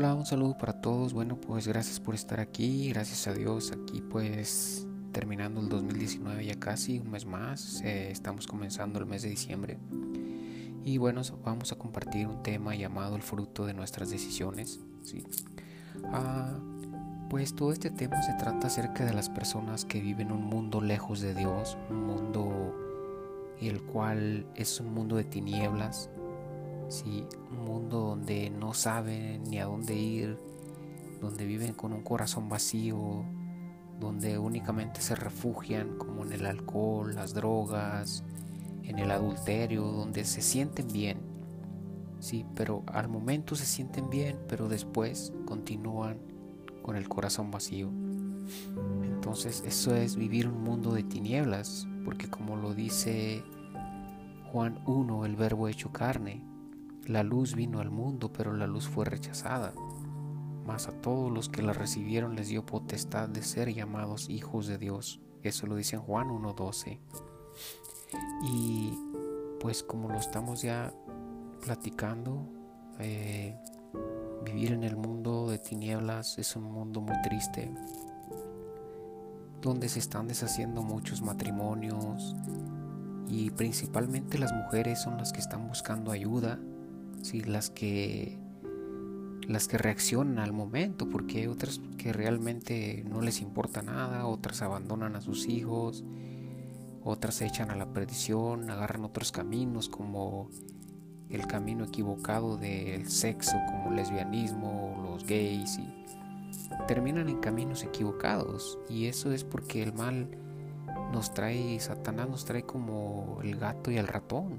Hola, un saludo para todos. Bueno, pues gracias por estar aquí. Gracias a Dios. Aquí pues terminando el 2019 ya casi, un mes más. Eh, estamos comenzando el mes de diciembre. Y bueno, vamos a compartir un tema llamado el fruto de nuestras decisiones. ¿sí? Ah, pues todo este tema se trata acerca de las personas que viven un mundo lejos de Dios, un mundo el cual es un mundo de tinieblas, ¿sí? un mundo donde no saben ni a dónde ir, donde viven con un corazón vacío, donde únicamente se refugian como en el alcohol, las drogas, en el adulterio, donde se sienten bien. Sí, pero al momento se sienten bien, pero después continúan con el corazón vacío. Entonces eso es vivir un mundo de tinieblas, porque como lo dice Juan 1, el verbo hecho carne, la luz vino al mundo, pero la luz fue rechazada. Mas a todos los que la recibieron les dio potestad de ser llamados hijos de Dios. Eso lo dice en Juan 1.12. Y pues como lo estamos ya platicando, eh, vivir en el mundo de tinieblas es un mundo muy triste, donde se están deshaciendo muchos matrimonios y principalmente las mujeres son las que están buscando ayuda ¿sí? las que las que reaccionan al momento, porque hay otras que realmente no les importa nada, otras abandonan a sus hijos, otras se echan a la perdición, agarran otros caminos como el camino equivocado del sexo, como el lesbianismo, los gays, y terminan en caminos equivocados. Y eso es porque el mal nos trae, Satanás nos trae como el gato y el ratón,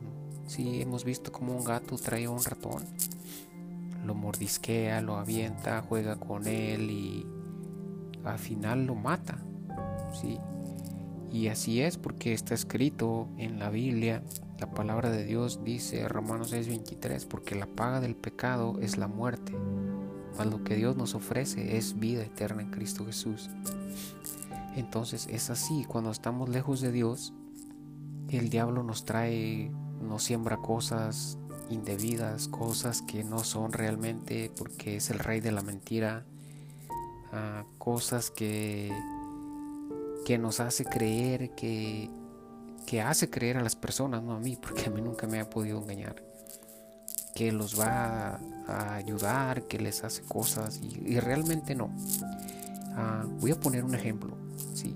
si hemos visto como un gato trae a un ratón, lo mordisquea, lo avienta, juega con él y al final lo mata. ¿sí? Y así es porque está escrito en la Biblia, la palabra de Dios dice Romanos 6:23, porque la paga del pecado es la muerte, mas lo que Dios nos ofrece es vida eterna en Cristo Jesús. Entonces es así, cuando estamos lejos de Dios, el diablo nos trae no siembra cosas indebidas, cosas que no son realmente porque es el rey de la mentira, ah, cosas que, que nos hace creer, que, que hace creer a las personas, no a mí, porque a mí nunca me ha podido engañar, que los va a, ayudar, que les hace cosas y, realmente no. Ah, voy a poner un ejemplo, ¿sí?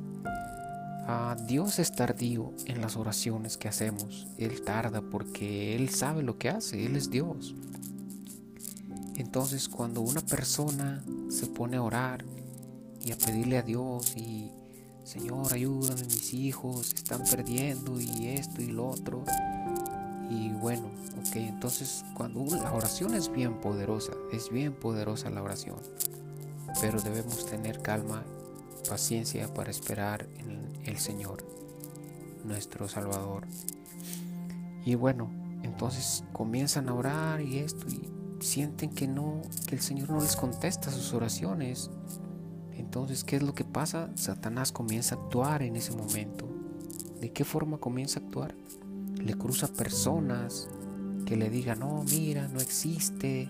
Dios es tardío en las oraciones que hacemos. Él tarda porque Él sabe lo que hace. Él es Dios. Entonces cuando una persona se pone a orar y a pedirle a Dios y Señor ayúdame mis hijos están perdiendo y esto y lo otro y bueno ok entonces cuando la oración es bien poderosa es bien poderosa la oración pero debemos tener calma paciencia para esperar en el Señor, nuestro Salvador. Y bueno, entonces comienzan a orar y esto y sienten que no, que el Señor no les contesta sus oraciones. Entonces, ¿qué es lo que pasa? Satanás comienza a actuar en ese momento. ¿De qué forma comienza a actuar? Le cruza personas que le digan, no, mira, no existe.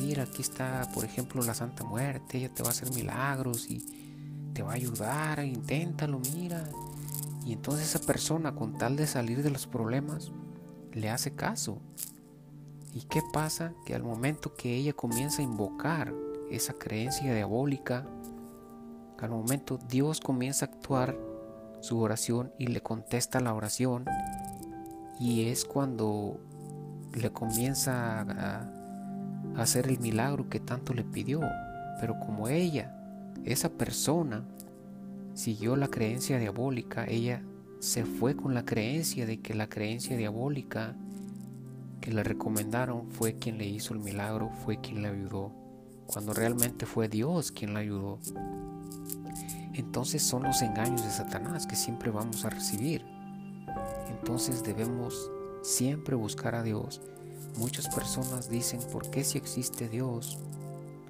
Mira, aquí está, por ejemplo, la Santa Muerte, ella te va a hacer milagros y te va a ayudar, inténtalo, mira. Y entonces esa persona con tal de salir de los problemas, le hace caso. ¿Y qué pasa? Que al momento que ella comienza a invocar esa creencia diabólica, al momento Dios comienza a actuar su oración y le contesta la oración y es cuando le comienza a, hacer el milagro que tanto le pidió. Pero como ella esa persona siguió la creencia diabólica, ella se fue con la creencia de que la creencia diabólica que le recomendaron fue quien le hizo el milagro, fue quien le ayudó, cuando realmente fue Dios quien la ayudó. Entonces son los engaños de Satanás que siempre vamos a recibir. Entonces debemos siempre buscar a Dios. Muchas personas dicen, ¿por qué si existe Dios?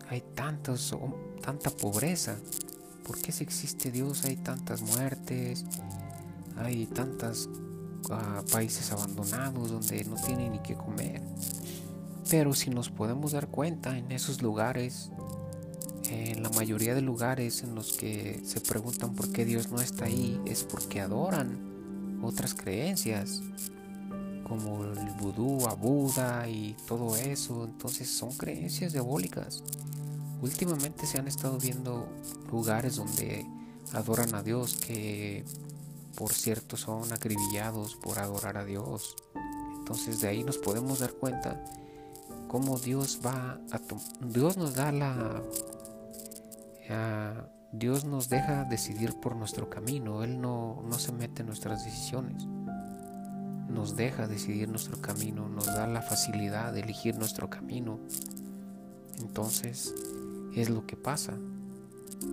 Hay tantos tanta pobreza? ¿Por qué si existe Dios hay tantas muertes? Hay tantos ah, países abandonados donde no tienen ni qué comer. Pero si nos podemos dar cuenta en esos lugares, en la mayoría de lugares en los que se preguntan por qué Dios no está ahí, es porque adoran otras creencias, como el vudú, a Buda y todo eso. Entonces son creencias diabólicas. Últimamente se han estado viendo lugares donde adoran a Dios que por cierto son acribillados por adorar a Dios. Entonces de ahí nos podemos dar cuenta cómo Dios va a Dios nos da la Dios nos deja decidir por nuestro camino, Él no, no se mete en nuestras decisiones, nos deja decidir nuestro camino, nos da la facilidad de elegir nuestro camino. Entonces es lo que pasa,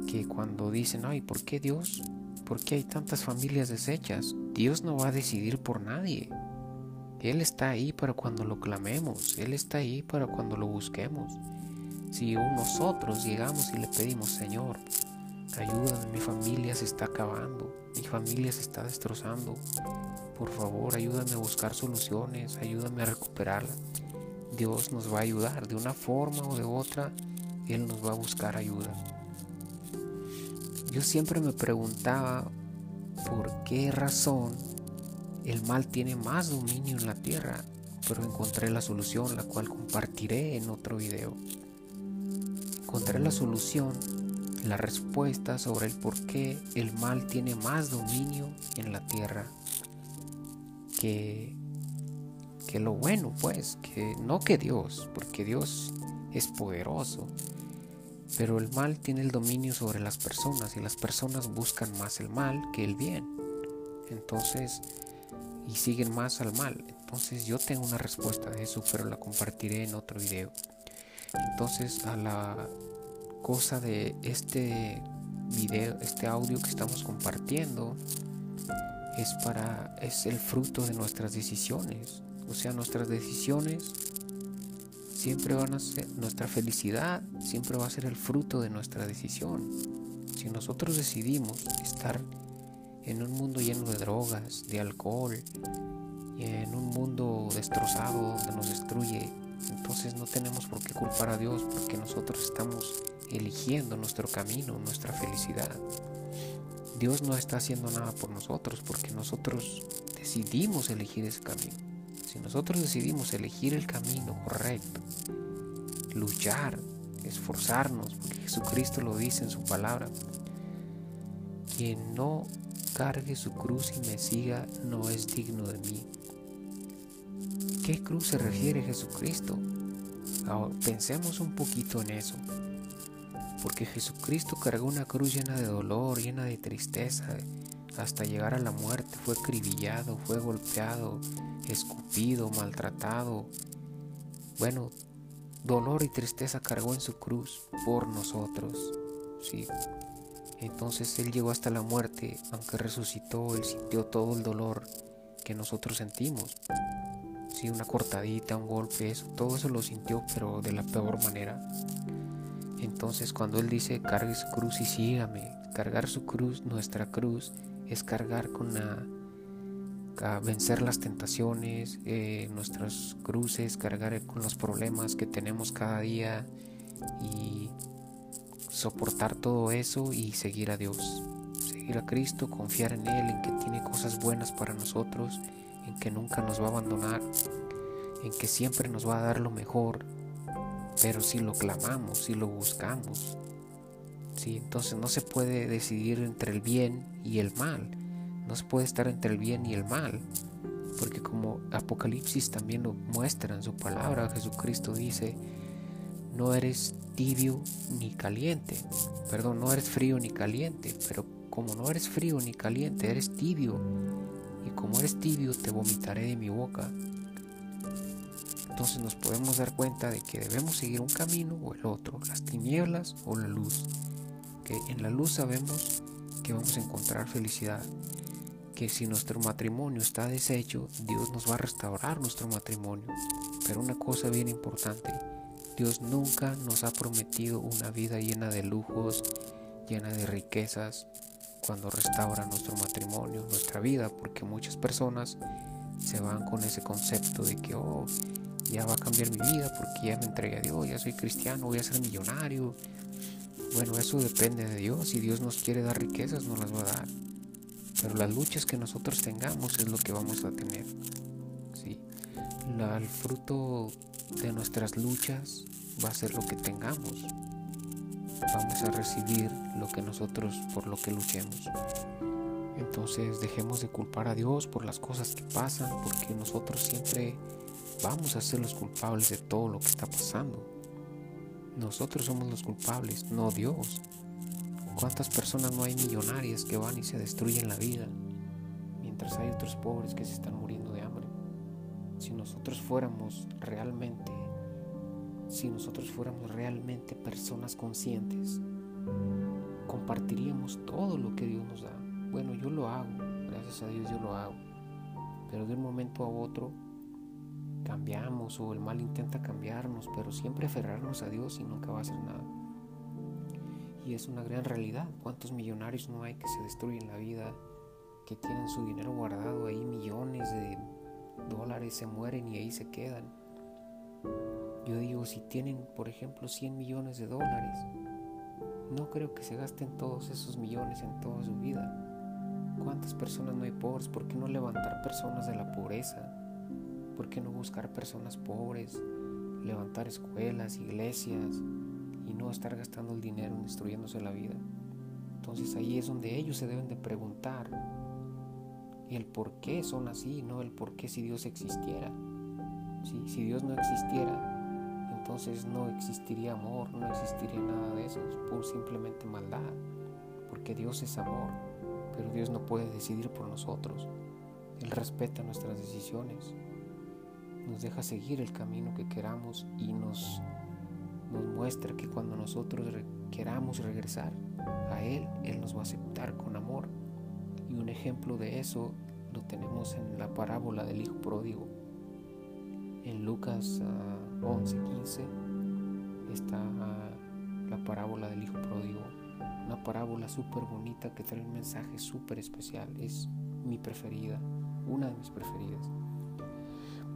que cuando dicen, ay, ¿por qué Dios? ¿Por qué hay tantas familias deshechas? Dios no va a decidir por nadie. Él está ahí para cuando lo clamemos, Él está ahí para cuando lo busquemos. Si nosotros llegamos y le pedimos, Señor, ayúdame, mi familia se está acabando, mi familia se está destrozando, por favor ayúdame a buscar soluciones, ayúdame a recuperarla. Dios nos va a ayudar de una forma o de otra, Él nos va a buscar ayuda. Yo siempre me preguntaba por qué razón el mal tiene más dominio en la tierra, pero encontré la solución, la cual compartiré en otro video. Encontré la solución, la respuesta sobre el por qué el mal tiene más dominio en la tierra que, que lo bueno, pues, que no que Dios, porque Dios es poderoso, pero el mal tiene el dominio sobre las personas y las personas buscan más el mal que el bien. Entonces, y siguen más al mal. Entonces yo tengo una respuesta de eso, pero la compartiré en otro video. Entonces a la cosa de este video, este audio que estamos compartiendo, es para, es el fruto de nuestras decisiones. O sea, nuestras decisiones siempre van a ser, nuestra felicidad siempre va a ser el fruto de nuestra decisión. Si nosotros decidimos estar en un mundo lleno de drogas, de alcohol, y en un mundo destrozado donde nos destruye, entonces no tenemos por qué culpar a Dios porque nosotros estamos eligiendo nuestro camino, nuestra felicidad. Dios no está haciendo nada por nosotros porque nosotros decidimos elegir ese camino. Si nosotros decidimos elegir el camino correcto, luchar, esforzarnos, porque Jesucristo lo dice en su palabra, quien no cargue su cruz y me siga no es digno de mí. ¿Qué cruz se refiere Jesucristo? pensemos un poquito en eso. Porque Jesucristo cargó una cruz llena de dolor, llena de tristeza, hasta llegar a la muerte. Fue acribillado, fue golpeado, escupido, maltratado. Bueno, dolor y tristeza cargó en su cruz por nosotros. Sí, entonces Él llegó hasta la muerte, aunque resucitó, Él sintió todo el dolor que nosotros sentimos. Sí, una cortadita, un golpe, eso, todo eso lo sintió, pero de la peor manera. Entonces cuando Él dice, cargue su cruz y sígame, cargar su cruz, nuestra cruz, es cargar con la... vencer las tentaciones, eh, nuestras cruces, cargar con los problemas que tenemos cada día y soportar todo eso y seguir a Dios. Seguir a Cristo, confiar en Él, en que tiene cosas buenas para nosotros, en que nunca nos va a abandonar, en que siempre nos va a dar lo mejor. Pero si lo clamamos, si lo buscamos, entonces no se puede decidir entre el bien y el mal. No se puede estar entre el bien y el mal. Porque como Apocalipsis también lo muestra en su palabra, Jesucristo dice, no eres tibio ni caliente. Perdón, no eres frío ni caliente, pero como no eres frío ni caliente, eres tibio. Y como eres tibio, te vomitaré de mi boca. Entonces nos podemos dar cuenta de que debemos seguir un camino o el otro, las tinieblas o la luz. En la luz sabemos que vamos a encontrar felicidad. Que si nuestro matrimonio está deshecho, Dios nos va a restaurar nuestro matrimonio. Pero una cosa bien importante, Dios nunca nos ha prometido una vida llena de lujos, llena de riquezas, cuando restaura nuestro matrimonio, nuestra vida, porque muchas personas se van con ese concepto de que, oh, ya va a cambiar mi vida porque ya me entregué a Dios, ya soy cristiano, voy a ser millonario. Bueno, eso depende de Dios. Si Dios nos quiere dar riquezas, nos las va a dar. Pero las luchas que nosotros tengamos es lo que vamos a tener. ¿sí? el fruto de nuestras luchas va a ser lo que tengamos. Vamos a recibir lo que nosotros por lo que luchemos. Entonces dejemos de culpar a Dios por las cosas que pasan, porque nosotros siempre vamos a ser los culpables de todo lo que está pasando. Nosotros somos los culpables, no Dios. ¿Cuántas personas no hay millonarias que van y se destruyen la vida? Mientras hay otros pobres que se están muriendo de hambre. Si nosotros fuéramos realmente, si nosotros fuéramos realmente personas conscientes, compartiríamos todo lo que Dios nos da. Bueno, yo lo hago, gracias a Dios yo lo hago. Pero de un momento a otro cambiamos o el mal intenta cambiarnos, pero siempre aferrarnos a Dios y nunca va a hacer nada. Y es una gran realidad. ¿Cuántos millonarios no hay que se destruyen la vida, que tienen su dinero guardado ahí, millones de dólares, se mueren y ahí se quedan? Yo digo, si tienen, por ejemplo, 100 millones de dólares, no creo que se gasten todos esos millones en toda su vida. ¿Cuántas personas no hay pobres? ¿Por qué no levantar personas de la pobreza? ¿Por qué no buscar personas pobres, levantar escuelas, iglesias y no estar gastando el dinero destruyéndose la vida? Entonces ahí es donde ellos se deben de preguntar el por qué son así, no el por qué si Dios existiera. Si Dios no existiera, entonces no existiría amor, no existiría nada de eso, es simplemente maldad, porque Dios es amor, pero Dios no puede decidir por nosotros. Él respeta nuestras decisiones nos deja seguir el camino que queramos y nos, muestra que cuando nosotros queramos regresar a Él, Él nos va a aceptar con amor. Y un ejemplo de eso lo tenemos en la parábola del Hijo Pródigo. En Lucas 11, ah, 15 está ah, la parábola del Hijo Pródigo. Una parábola súper bonita que trae un mensaje súper especial. Es mi preferida, una de mis preferidas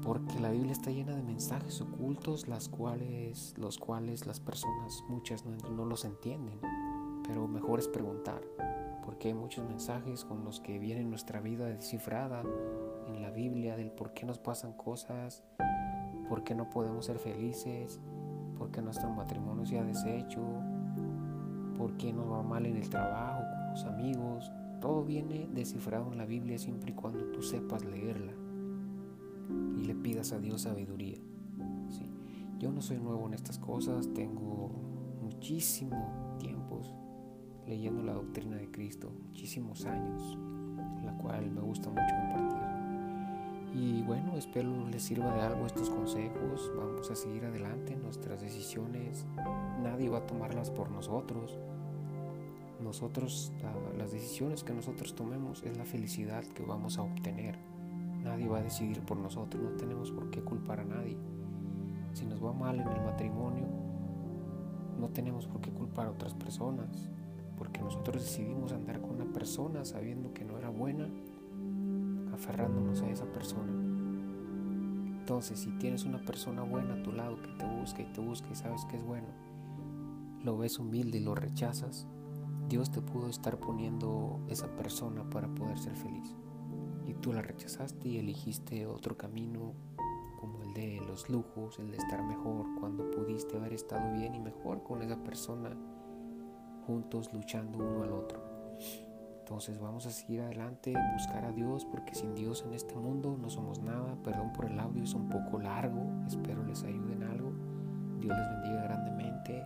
porque la Biblia está llena de mensajes ocultos, las cuales, los cuales las personas, muchas no, los entienden, pero mejor es preguntar, porque hay muchos mensajes con los que viene nuestra vida descifrada en la Biblia del por qué nos pasan cosas, por qué no podemos ser felices, por qué nuestro matrimonio se ha deshecho, por qué nos va mal en el trabajo, con los amigos. Todo viene descifrado en la Biblia siempre y cuando tú sepas leerla y le pidas a Dios sabiduría. ¿sí? Yo no soy nuevo en estas cosas, tengo muchísimo tiempos leyendo la doctrina de Cristo, muchísimos años, la cual me gusta mucho compartir. Y bueno, espero les sirva de algo estos consejos. Vamos a seguir adelante. Nuestras decisiones, nadie va a tomarlas por nosotros. Nosotros, las decisiones que nosotros tomemos es la felicidad que vamos a obtener. Nadie va a decidir por nosotros, no tenemos por qué culpar a nadie. Si nos va mal en el matrimonio, no tenemos por qué culpar a otras personas, porque nosotros decidimos andar con una persona sabiendo que no era buena, aferrándonos a esa persona. Entonces, si tienes una persona buena a tu lado que te busca y te busca y sabes que es bueno, lo ves humilde y lo rechazas, Dios te pudo estar poniendo esa persona para poder ser feliz tú la rechazaste y elegiste otro camino como el de los lujos, el de estar mejor, cuando pudiste haber estado bien y mejor con esa persona, juntos luchando uno al otro. Entonces vamos a seguir adelante, buscar a Dios, porque sin Dios en este mundo no somos nada. Perdón por el audio, es un poco largo, espero les ayude en algo. Dios les bendiga grandemente,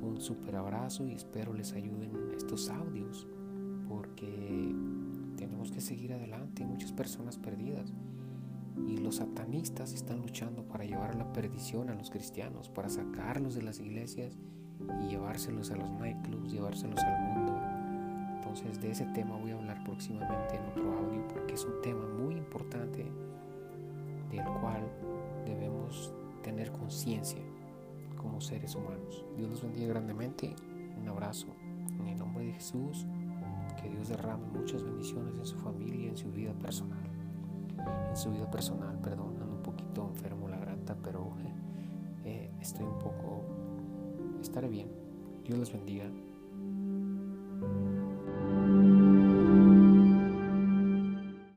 un super abrazo y espero les ayuden estos audios, porque tenemos que seguir adelante, hay muchas personas perdidas. Y los satanistas están luchando para llevar a la perdición a los cristianos, para sacarlos de las iglesias y llevárselos a los nightclubs, llevárselos al mundo. Entonces de ese tema voy a hablar próximamente en otro audio porque es un tema muy importante del cual debemos tener conciencia como seres humanos. Dios los bendiga grandemente. Un abrazo. En el nombre de Jesús. Que Dios derrame muchas bendiciones en su familia, en su vida personal. En su vida personal, perdón, ando un poquito enfermo la granta, pero eh, estoy un poco... Estaré bien. Dios los bendiga.